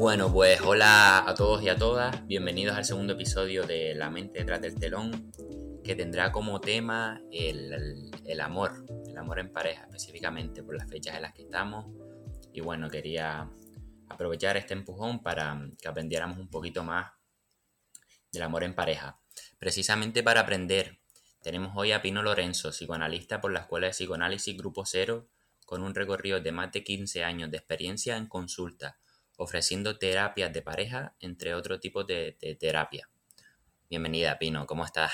Bueno, pues hola a todos y a todas, bienvenidos al segundo episodio de La mente detrás del telón, que tendrá como tema el, amor, el amor en pareja, específicamente por las fechas en las que estamos. Y bueno, quería aprovechar este empujón para que aprendiéramos un poquito más del amor en pareja. Precisamente para aprender, tenemos hoy a Pino Lorenzo, psicoanalista por la Escuela de Psicoanálisis Grupo Cero, con un recorrido de más de 15 años de experiencia en consulta ofreciendo terapias de pareja, entre otros tipos de, terapia. Bienvenida, Pino, ¿cómo estás?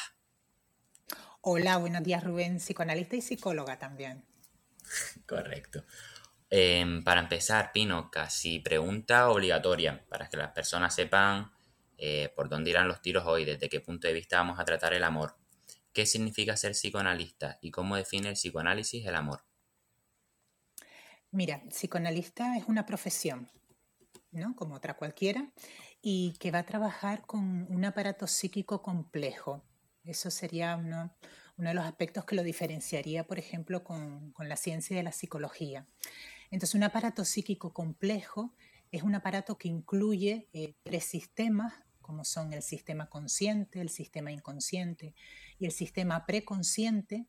Hola, buenos días, Rubén, psicoanalista y psicóloga también. Correcto. Em, para empezar, Pino, casi pregunta obligatoria para que las personas sepan eh, por dónde irán los tiros hoy, desde qué punto de vista vamos a tratar el amor. ¿Qué significa ser psicoanalista y cómo define el psicoanálisis el amor? Mira, psicoanalista es una profesión, como otra cualquiera, y que va a trabajar con un aparato psíquico complejo. Eso sería uno, de los aspectos que lo diferenciaría, por ejemplo, con, la ciencia de la psicología. Entonces, un aparato psíquico complejo es un aparato que incluye eh, tres sistemas, como son el sistema consciente, el sistema inconsciente y el sistema preconsciente,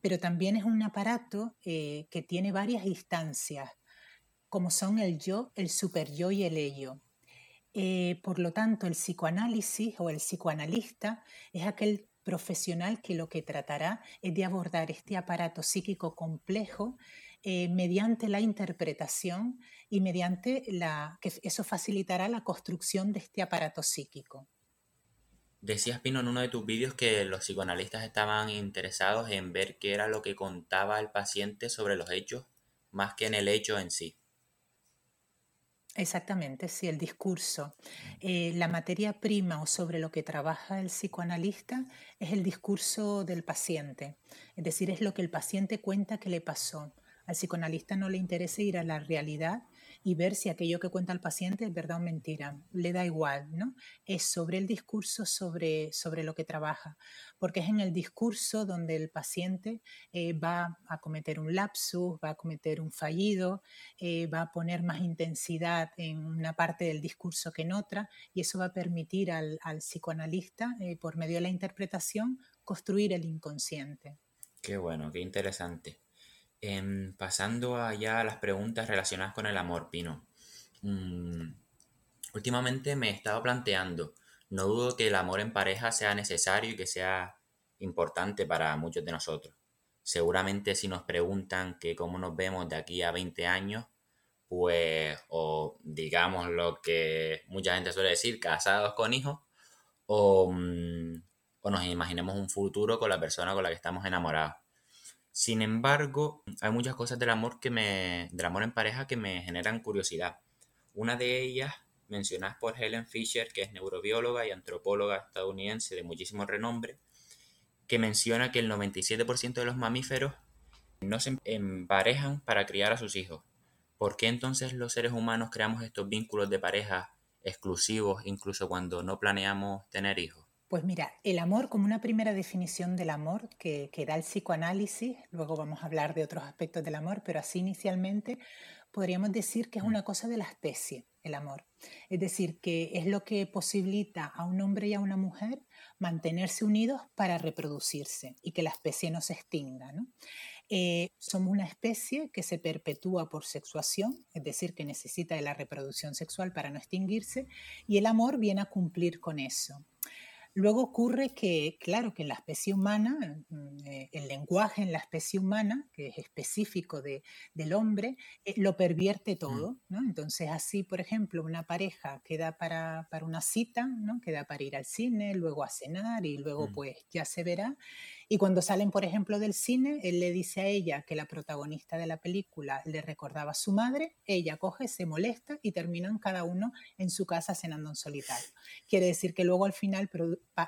pero también es un aparato eh, que tiene varias instancias como son el yo, el superyo y el ello. Eh, por lo tanto, el psicoanálisis o el psicoanalista es aquel profesional que lo que tratará es de abordar este aparato psíquico complejo eh, mediante la interpretación y mediante la que eso facilitará la construcción de este aparato psíquico. Decías, Pino, en uno de tus vídeos que los psicoanalistas estaban interesados en ver qué era lo que contaba el paciente sobre los hechos más que en el hecho en sí. Exactamente, sí, el discurso. Eh, la materia prima o sobre lo que trabaja el psicoanalista es el discurso del paciente, es decir, es lo que el paciente cuenta que le pasó. Al psicoanalista no le interesa ir a la realidad, y ver si aquello que cuenta el paciente es verdad o mentira. Le da igual, ¿no? Es sobre el discurso, sobre, sobre lo que trabaja, porque es en el discurso donde el paciente eh, va a cometer un lapsus, va a cometer un fallido, eh, va a poner más intensidad en una parte del discurso que en otra, y eso va a permitir al, psicoanalista, eh, por medio de la interpretación, construir el inconsciente. Qué bueno, qué interesante. Em, pasando allá a las preguntas relacionadas con el amor, Pino. Mm, últimamente me he estado planteando, no dudo que el amor en pareja sea necesario y que sea importante para muchos de nosotros. Seguramente si nos preguntan que cómo nos vemos de aquí a 20 años, pues o digamos lo que mucha gente suele decir, casados con hijos, o, mm, o nos imaginemos un futuro con la persona con la que estamos enamorados. Sin embargo, hay muchas cosas del amor que me, del amor en pareja que me generan curiosidad. Una de ellas, mencionadas por Helen Fisher, que es neurobióloga y antropóloga estadounidense de muchísimo renombre, que menciona que el 97% de los mamíferos no se emparejan para criar a sus hijos. ¿Por qué entonces los seres humanos creamos estos vínculos de pareja exclusivos incluso cuando no planeamos tener hijos? Pues mira, el amor como una primera definición del amor que, da el psicoanálisis, luego vamos a hablar de otros aspectos del amor, pero así inicialmente podríamos decir que es una cosa de la especie, el amor. Es decir, que es lo que posibilita a un hombre y a una mujer mantenerse unidos para reproducirse y que la especie no se extinga. Eh, somos una especie que se perpetúa por sexuación, es decir, que necesita de la reproducción sexual para no extinguirse, y el amor viene a cumplir con eso. Luego ocurre que, claro, que en la especie humana, mm, eh, el lenguaje en la especie humana, que es específico de, del hombre, eh, lo pervierte mm. todo, ¿no? Entonces así, por ejemplo, una pareja queda para, para una cita, ¿no? Queda para ir al cine, luego a cenar y luego mm. pues ya se verá. Y cuando salen, por ejemplo, del cine, él le dice a ella que la protagonista de la película le recordaba a su madre, ella coge, se molesta y terminan cada uno en su casa cenando en solitario. Quiere decir que luego al final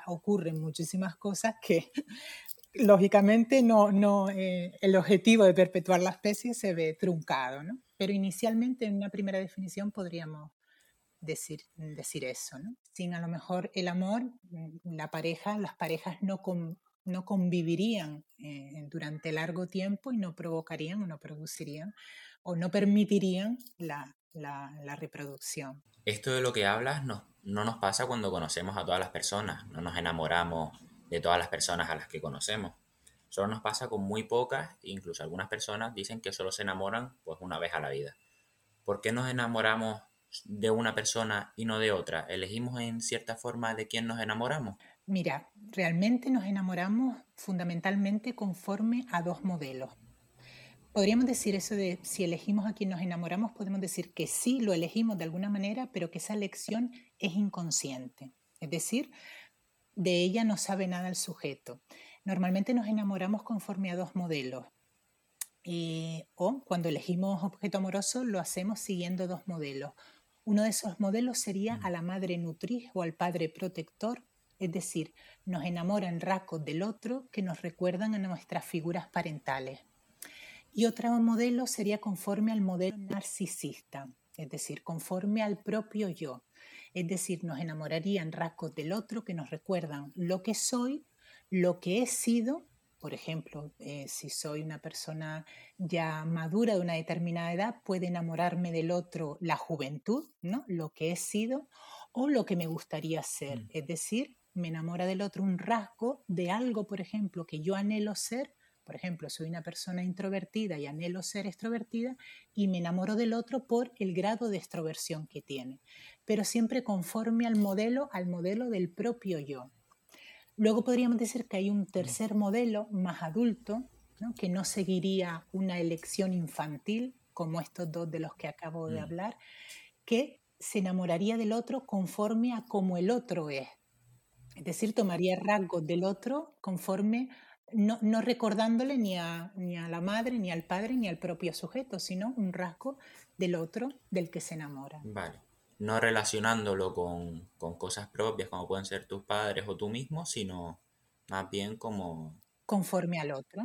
ocurren muchísimas cosas que lógicamente no, no eh, el objetivo de perpetuar la especie se ve truncado, ¿no? Pero inicialmente en una primera definición podríamos decir, decir eso, ¿no? Sin a lo mejor el amor, mm, la pareja, las parejas no, no convivirían eh, durante largo tiempo y no provocarían o no producirían o no permitirían la, la, reproducción. Esto de lo que hablas no, no nos pasa cuando conocemos a todas las personas, no nos enamoramos de todas las personas a las que conocemos. Solo nos pasa con muy pocas, incluso algunas personas dicen que solo se enamoran pues una vez a la vida. ¿Por qué nos enamoramos de una persona y no de otra? ¿Elegimos en cierta forma de quién nos enamoramos? Mira, realmente nos enamoramos fundamentalmente conforme a dos modelos. Podríamos decir eso de si elegimos a quien nos enamoramos, podemos decir que sí lo elegimos de alguna manera, pero que esa elección es inconsciente. Es decir, de ella no sabe nada el sujeto. Normalmente nos enamoramos conforme a dos modelos. Eh, o cuando elegimos objeto amoroso lo hacemos siguiendo dos modelos. Uno de esos modelos sería mm. a la madre nutriz o al padre protector, es decir, nos enamoran rasgos del otro que nos recuerdan a nuestras figuras parentales. Y otro modelo sería conforme al modelo narcisista, es decir, conforme al propio yo. Es decir, nos enamorarían rasgos del otro que nos recuerdan lo que soy lo que he sido, por ejemplo, eh, si soy una persona ya madura de una determinada edad, puede enamorarme del otro la juventud, ¿no? Lo que he sido o lo que me gustaría ser. Mm. Es decir, me enamora del otro un rasgo de algo, por ejemplo, que yo anhelo ser. Por ejemplo, soy una persona introvertida y anhelo ser extrovertida y me enamoro del otro por el grado de extroversión que tiene, pero siempre conforme al modelo, al modelo del propio yo. Luego podríamos decir que hay un tercer modelo más adulto, que no seguiría una elección infantil, como estos dos de los que acabo de mm. hablar, que se enamoraría del otro conforme a como el otro es. Es decir, tomaría rasgos del otro conforme, no, no recordándole ni a, ni a la madre, ni al padre, ni al propio sujeto, sino un rasgo del otro del que se enamora. Vale no relacionándolo con, cosas propias como pueden ser tus padres o tú mismo, sino más bien como... Conforme al otro,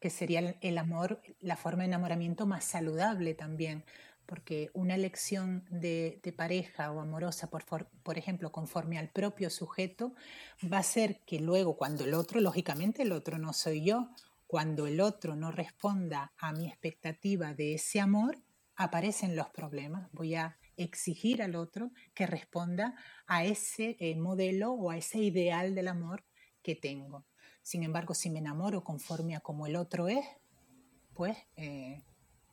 que sería el amor, la forma de enamoramiento más saludable también, porque una elección de, pareja o amorosa, por, ejemplo, conforme al propio sujeto, va a ser que luego cuando el otro, lógicamente el otro no soy yo, cuando el otro no responda a mi expectativa de ese amor, aparecen los problemas. Voy a exigir al otro que responda a ese eh, modelo o a ese ideal del amor que tengo. Sin embargo, si me enamoro conforme a como el otro es, pues eh,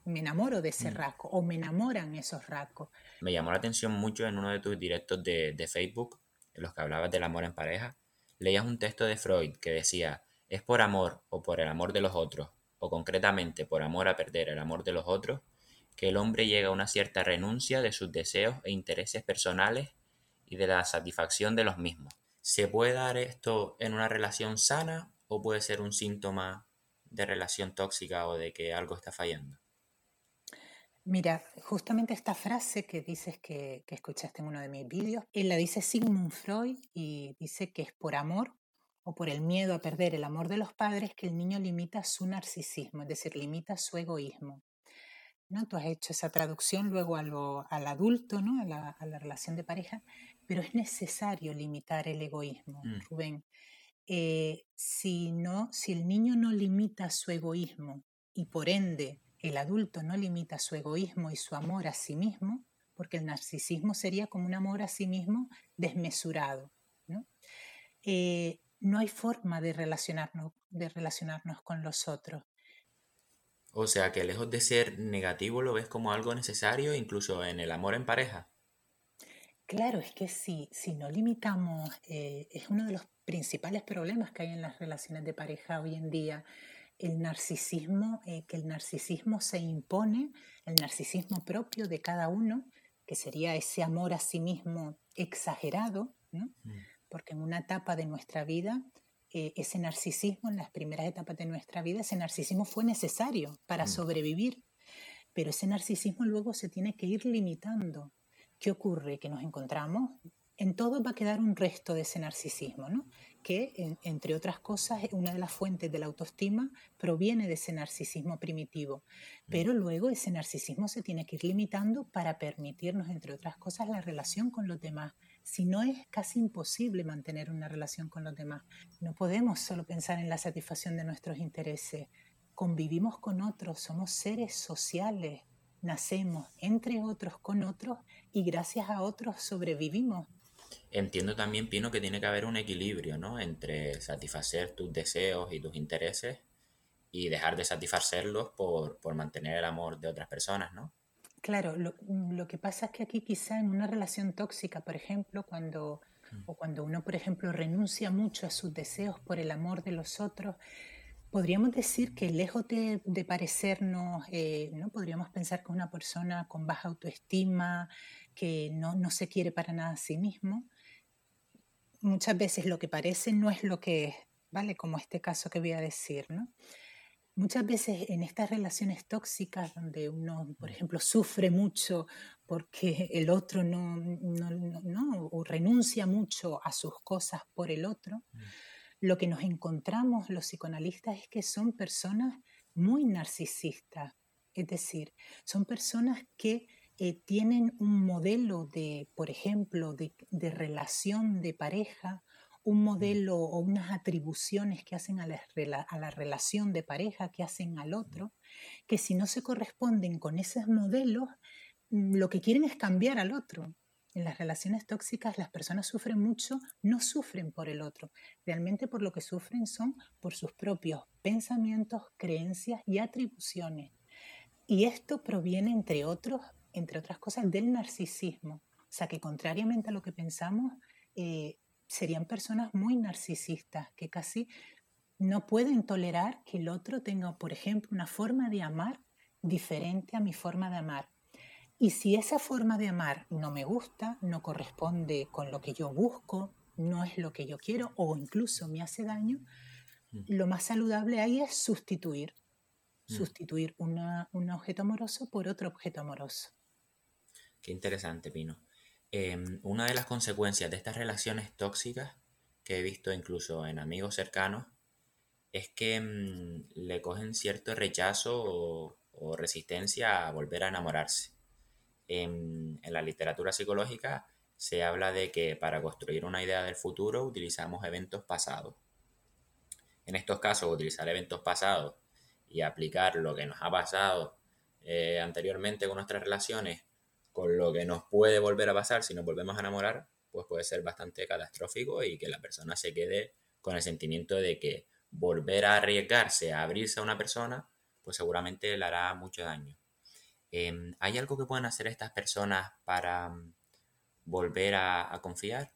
me enamoro de ese mm. rasgo o me enamoran esos rasgos. Me llamó la atención mucho en uno de tus directos de, de Facebook, en los que hablabas del amor en pareja, leías un texto de Freud que decía, es por amor o por el amor de los otros, o concretamente por amor a perder el amor de los otros, que el hombre llega a una cierta renuncia de sus deseos e intereses personales y de la satisfacción de los mismos. ¿Se puede dar esto en una relación sana o puede ser un síntoma de relación tóxica o de que algo está fallando? Mira, justamente esta frase que dices que, escuchaste en uno de mis vídeos, él la dice Sigmund Freud y dice que es por amor o por el miedo a perder el amor de los padres que el niño limita su narcisismo, es decir, limita su egoísmo. ¿no? Tú has hecho esa traducción luego al adulto, ¿no? A la, relación de pareja, pero es necesario limitar el egoísmo, mm. Rubén. Eh, si, no, si el niño no limita su egoísmo y por ende el adulto no limita su egoísmo y su amor a sí mismo, porque el narcisismo sería como un amor a sí mismo desmesurado. ¿no? Eh, no hay forma de relacionarnos, de relacionarnos con los otros. O sea que lejos de ser negativo lo ves como algo necesario incluso en el amor en pareja. Claro, es que si, si no limitamos, eh, es uno de los principales problemas que hay en las relaciones de pareja hoy en día, el narcisismo, eh, que el narcisismo se impone, el narcisismo propio de cada uno, que sería ese amor a sí mismo exagerado, ¿no? Mm. porque en una etapa de nuestra vida eh, ese narcisismo en las primeras etapas de nuestra vida, ese narcisismo fue necesario para mm. sobrevivir, pero ese narcisismo luego se tiene que ir limitando. ¿Qué ocurre? Que nos encontramos, en todo va a quedar un resto de ese narcisismo, ¿no? que entre otras cosas una de las fuentes de la autoestima proviene de ese narcisismo primitivo, mm. pero luego ese narcisismo se tiene que ir limitando para permitirnos, entre otras cosas, la relación con los demás, si no es casi imposible mantener una relación con los demás. No podemos solo pensar en la satisfacción de nuestros intereses. Convivimos con otros, somos seres sociales. nacemos entre otros con otros y gracias a otros sobrevivimos. Entiendo también, Pino, que tiene que haber un equilibrio, ¿no? Entre satisfacer tus deseos y tus intereses y dejar de satisfacerlos por, mantener el amor de otras personas, ¿no? Claro, lo, que pasa es que aquí quizá en una relación tóxica, por ejemplo, cuando, mm. o cuando uno, por ejemplo, renuncia mucho a sus deseos por el amor de los otros, podríamos decir que lejos de, parecernos, eh, ¿no? podríamos pensar que una persona con baja autoestima, que no, no se quiere para nada a sí mismo, muchas veces lo que parece no es lo que es, ¿vale? Como este caso que voy a decir, ¿no? Muchas veces en estas relaciones tóxicas donde uno, por ejemplo, sufre mucho porque el otro no, no, no, o renuncia mucho a sus cosas por el otro, mm. lo que nos encontramos los psicoanalistas es que son personas muy narcisistas, es decir, son personas que eh, tienen un modelo de, por ejemplo, de, relación de pareja, un modelo o unas atribuciones que hacen a la, a la, relación de pareja, que hacen al otro, que si no se corresponden con esos modelos, mm, lo que quieren es cambiar al otro. En las relaciones tóxicas las personas sufren mucho, no sufren por el otro, realmente por lo que sufren son por sus propios pensamientos, creencias y atribuciones. Y esto proviene, entre otros, entre otras cosas, del narcisismo. O sea, que contrariamente a lo que pensamos, eh, serían personas muy narcisistas, que casi no pueden tolerar que el otro tenga, por ejemplo, una forma de amar diferente a mi forma de amar. Y si esa forma de amar no me gusta, no corresponde con lo que yo busco, no es lo que yo quiero o incluso me hace daño, mm. lo más saludable ahí es sustituir. Mm. Sustituir un objeto amoroso por otro objeto amoroso. Qué interesante, Pino. Em, una de las consecuencias de estas relaciones tóxicas que he visto incluso en amigos cercanos es que mm, le cogen cierto rechazo o, resistencia a volver a enamorarse. En, en, la literatura psicológica se habla de que para construir una idea del futuro utilizamos eventos pasados. En estos casos, utilizar eventos pasados y aplicar lo que nos ha pasado eh, anteriormente con nuestras relaciones con lo que nos puede volver a pasar si nos volvemos a enamorar, pues puede ser bastante catastrófico y que la persona se quede con el sentimiento de que volver a arriesgarse a abrirse a una persona, pues seguramente le hará mucho daño. Em, ¿Hay algo que puedan hacer estas personas para mm, volver a, confiar?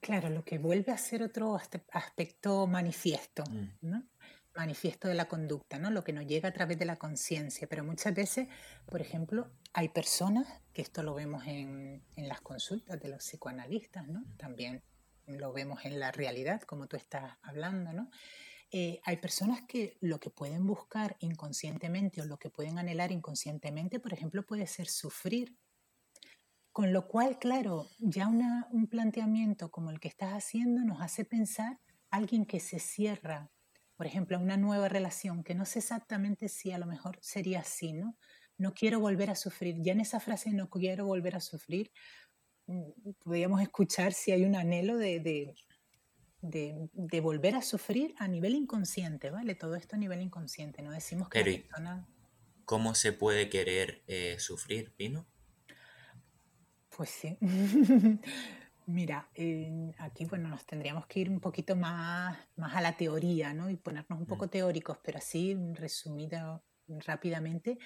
Claro, lo que vuelve a ser otro aspecto manifiesto, mm. ¿no? Manifiesto de la conducta, ¿no? Lo que nos llega a través de la conciencia. Pero muchas veces, por ejemplo, hay personas, que esto lo vemos en, las consultas de los psicoanalistas, ¿no? También lo vemos en la realidad, como tú estás hablando, ¿no? Eh, hay personas que lo que pueden buscar inconscientemente o lo que pueden anhelar inconscientemente, por ejemplo, puede ser sufrir. Con lo cual, claro, ya un planteamiento como el que estás haciendo nos hace pensar alguien que se cierra por ejemplo, una nueva relación, que no sé exactamente si a lo mejor sería así, ¿no? No quiero volver a sufrir. Ya en esa frase no quiero volver a sufrir, mm, podríamos escuchar si hay un anhelo de, de, volver a sufrir a nivel inconsciente, ¿vale? Todo esto a nivel inconsciente, no decimos que la persona... ¿Cómo se puede querer eh, sufrir, Pino? Pues sí. Mira, aquí bueno, nos tendríamos que ir un poquito más, más a la teoría, ¿no? Y ponernos un poco mm. teóricos, pero así, resumido rápidamente,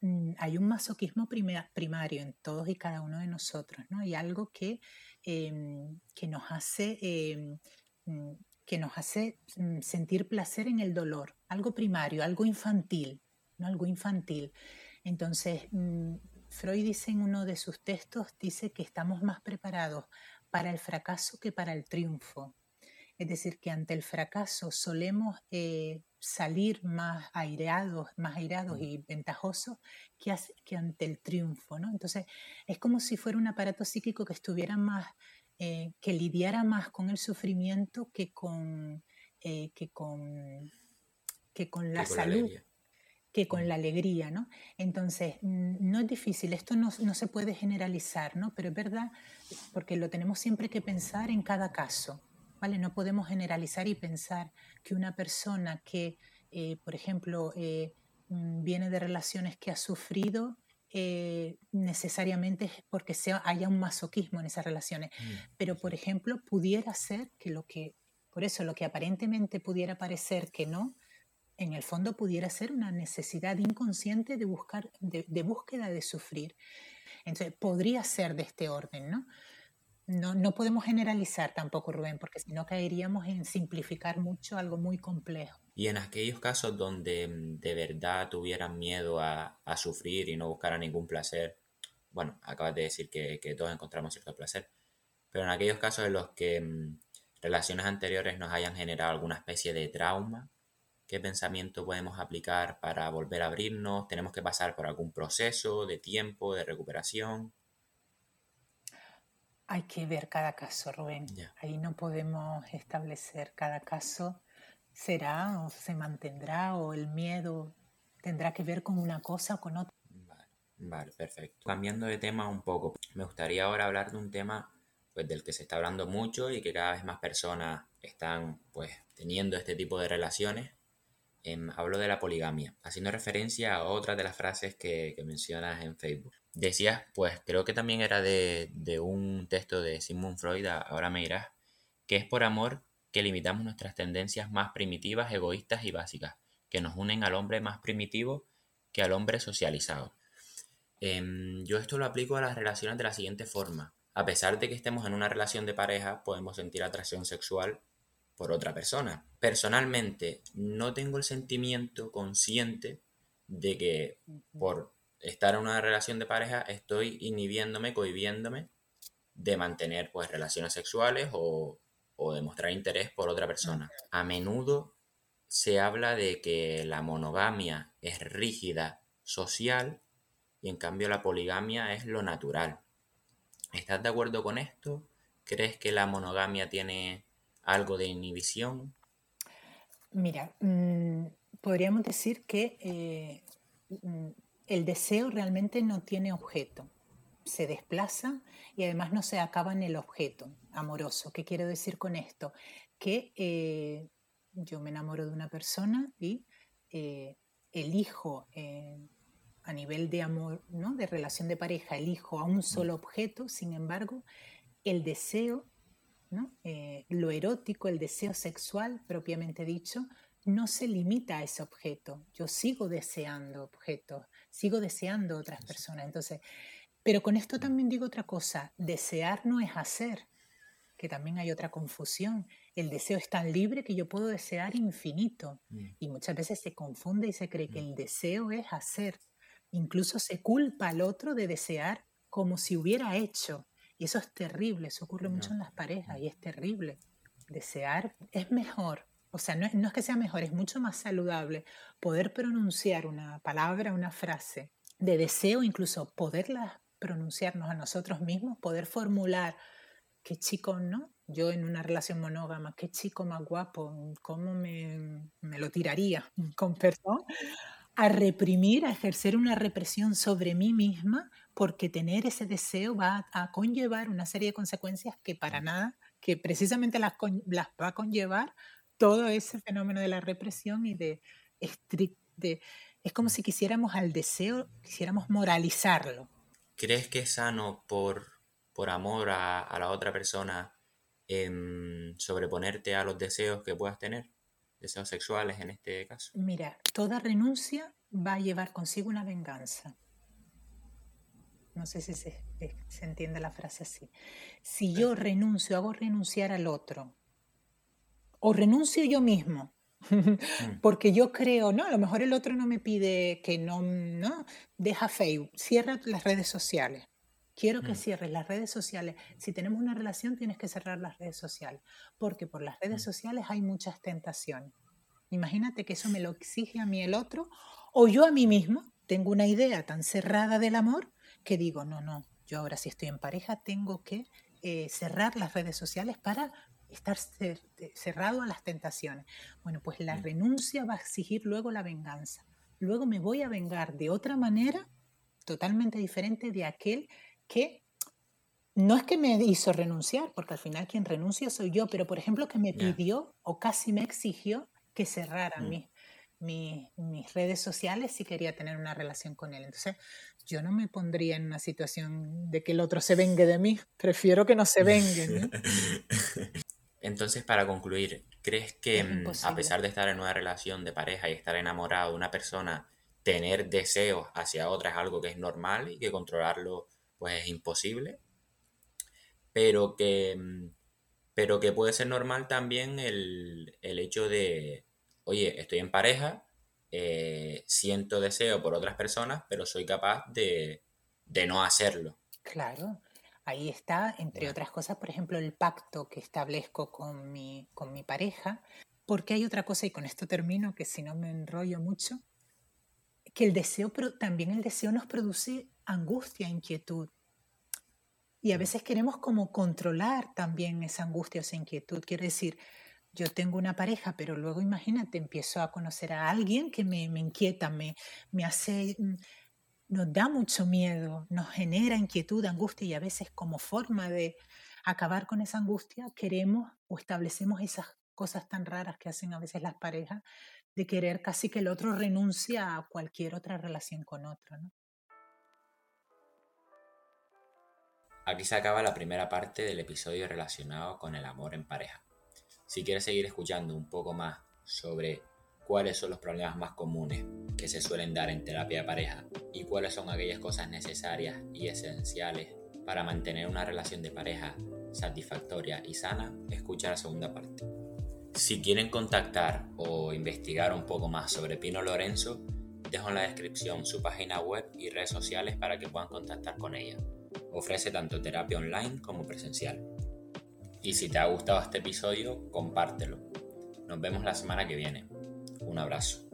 mm, hay un masoquismo primario en todos y cada uno de nosotros, ¿no? Hay algo que, em, que nos hace, mm, que nos hace sentir placer en el dolor, algo primario, algo infantil, ¿no? Algo infantil. Entonces, Freud dice en uno de sus textos, dice que estamos más preparados para el fracaso que para el triunfo. Es decir, que ante el fracaso solemos eh, salir más aireados, más airados y ventajosos que, que, ante el triunfo. ¿no? Entonces, es como si fuera un aparato psíquico que estuviera más, eh, que lidiara más con el sufrimiento que con, eh, que con, que con la salud que con la alegría, ¿no? Entonces, mm, no es difícil, esto no, se puede generalizar, ¿no? Pero es verdad, porque lo tenemos siempre que pensar en cada caso, ¿vale? No podemos generalizar y pensar que una persona que, eh, por ejemplo, eh, mm, viene de relaciones que ha sufrido, eh, necesariamente es porque sea, haya un masoquismo en esas relaciones. Mm, Pero, por ejemplo, pudiera ser que lo que, por eso lo que aparentemente pudiera parecer que no, en el fondo pudiera ser una necesidad inconsciente de, buscar, de, búsqueda de sufrir. Entonces, podría ser de este orden, ¿no? No, no podemos generalizar tampoco, Rubén, porque si no caeríamos en simplificar mucho algo muy complejo. Y en aquellos casos donde mm, de verdad tuvieran miedo a, sufrir y no buscaran ningún placer, bueno, acabas de decir que, que, todos encontramos cierto placer, pero en aquellos casos en los que mm, relaciones anteriores nos hayan generado alguna especie de trauma, ¿qué pensamiento podemos aplicar para volver a abrirnos? ¿Tenemos que pasar por algún proceso de tiempo, de recuperación? Hay que ver cada caso, Rubén. Ahí no podemos establecer cada caso será o se mantendrá o el miedo tendrá que ver con una cosa o con otra. Vale, perfecto. Cambiando de tema un poco, me gustaría ahora hablar de un tema pues, del que se está hablando mucho y que cada vez más personas están pues, teniendo este tipo de relaciones. Em, hablo de la poligamia, haciendo referencia a otra de las frases que, mencionas en Facebook. Decías, pues creo que también era de, de un texto de Sigmund Freud, ahora me dirás, que es por amor que limitamos nuestras tendencias más primitivas, egoístas y básicas, que nos unen al hombre más primitivo que al hombre socializado. Em, yo esto lo aplico a las relaciones de la siguiente forma. A pesar de que estemos en una relación de pareja, podemos sentir atracción sexual por otra persona. Personalmente, no tengo el sentimiento consciente de que por estar en una relación de pareja estoy inhibiéndome, cohibiéndome de mantener pues relaciones sexuales o o demostrar interés por otra persona. A menudo se habla de que la monogamia es rígida, social, y en cambio la poligamia es lo natural. ¿Estás de acuerdo con esto? ¿Crees que la monogamia tiene algo de inhibición? Mira, mm, podríamos decir que eh, mm, el deseo realmente no tiene objeto se desplaza y además no se acaba en el objeto amoroso. ¿Qué quiero decir con esto? Que eh, yo me enamoro de una persona y eh, elijo a nivel de amor, ¿no? de relación de pareja, elijo a un solo objeto, sin embargo, el deseo, ¿no? lo erótico, el deseo sexual propiamente dicho, no se limita a ese objeto. Yo sigo deseando objetos, sigo deseando otras personas. Entonces, pero con esto también digo otra cosa, desear no es hacer, que también hay otra confusión. El deseo es tan libre que yo puedo desear infinito mm. y muchas veces se confunde y se cree que mm. el deseo es hacer. Incluso se culpa al otro de desear como si hubiera hecho. Y eso es terrible, eso ocurre mucho en las parejas y es terrible. Desear es mejor, o sea, no, no, es que sea mejor, es mucho más saludable poder pronunciar una palabra, una frase de deseo, incluso poderla pronunciarnos a nosotros mismos, poder formular qué chico, ¿no? Yo en una relación monógama, qué chico más guapo, cómo me, me lo tiraría con perdón, a reprimir, a ejercer una represión sobre mí misma, porque tener ese deseo va a conllevar una serie de consecuencias que para nada, que precisamente las, las va a conllevar todo ese fenómeno de la represión y de, de es como si quisiéramos al deseo, quisiéramos moralizarlo, ¿Crees que es sano por, por amor a, la otra persona em, sobreponerte a los deseos que puedas tener? Deseos sexuales en este caso. Mira, toda renuncia va a llevar consigo una venganza. No sé si se, se entiende la frase así. Si yo renuncio, hago renunciar al otro, o renuncio yo mismo, Mm. Porque yo creo, no, a lo mejor el otro no me pide que no, no, deja Facebook, cierra las redes sociales. Quiero que mm. cierres las redes sociales. Si tenemos una relación, tienes que cerrar las redes sociales, porque por las redes mm. sociales hay muchas tentaciones. Imagínate que eso me lo exige a mí el otro, o yo a mí mismo tengo una idea tan cerrada del amor que digo, no, no, yo ahora si estoy en pareja tengo que eh, cerrar las redes sociales para estar cerrado a las tentaciones. Bueno, pues la renuncia va a exigir luego la venganza. Luego me voy a vengar de otra manera totalmente diferente de aquel que no es que me hizo renunciar, porque al final quien renuncia soy yo, pero por ejemplo que me pidió o casi me exigió que cerrara mm. mis redes sociales si quería tener una relación con él. Entonces, yo no me pondría en una situación de que el otro se vengue de mí. Prefiero que no se vengue. Entonces, para concluir, ¿crees que mm, a pesar de estar en una relación de pareja y estar enamorado de una persona, tener deseos hacia otra es algo que es normal y que controlarlo pues es imposible? Pero que, mm, pero que puede ser normal también el, el hecho de, oye, estoy en pareja, eh, siento deseo por otras personas, pero soy capaz de, no hacerlo. Claro, ahí está, entre otras cosas, por ejemplo, el pacto que establezco con mi, con mi pareja, porque hay otra cosa, y con esto termino, que si no me enrollo mucho, que el deseo, pero también el deseo nos produce angustia, inquietud. Y a veces queremos como controlar también esa angustia o esa inquietud. Quiero decir, yo tengo una pareja, pero luego imagínate, empiezo a conocer a alguien que me, inquieta, me, me hace, mm, nos da mucho miedo, nos genera inquietud, angustia y a veces como forma de acabar con esa angustia queremos o establecemos esas cosas tan raras que hacen a veces las parejas de querer casi que el otro renuncie a cualquier otra relación con otro. Aquí se acaba la primera parte del episodio relacionado con el amor en pareja. Si quieres seguir escuchando un poco más sobre cuáles son los problemas más comunes que se suelen dar en terapia de pareja y cuáles son aquellas cosas necesarias y esenciales para mantener una relación de pareja satisfactoria y sana, escucha la segunda parte. Si quieren contactar o investigar un poco más sobre Pino Lorenzo, dejo en la descripción su página web y redes sociales para que puedan contactar con ella. Ofrece tanto terapia online como presencial. Y si te ha gustado este episodio, compártelo. Nos vemos la semana que viene. Un abrazo.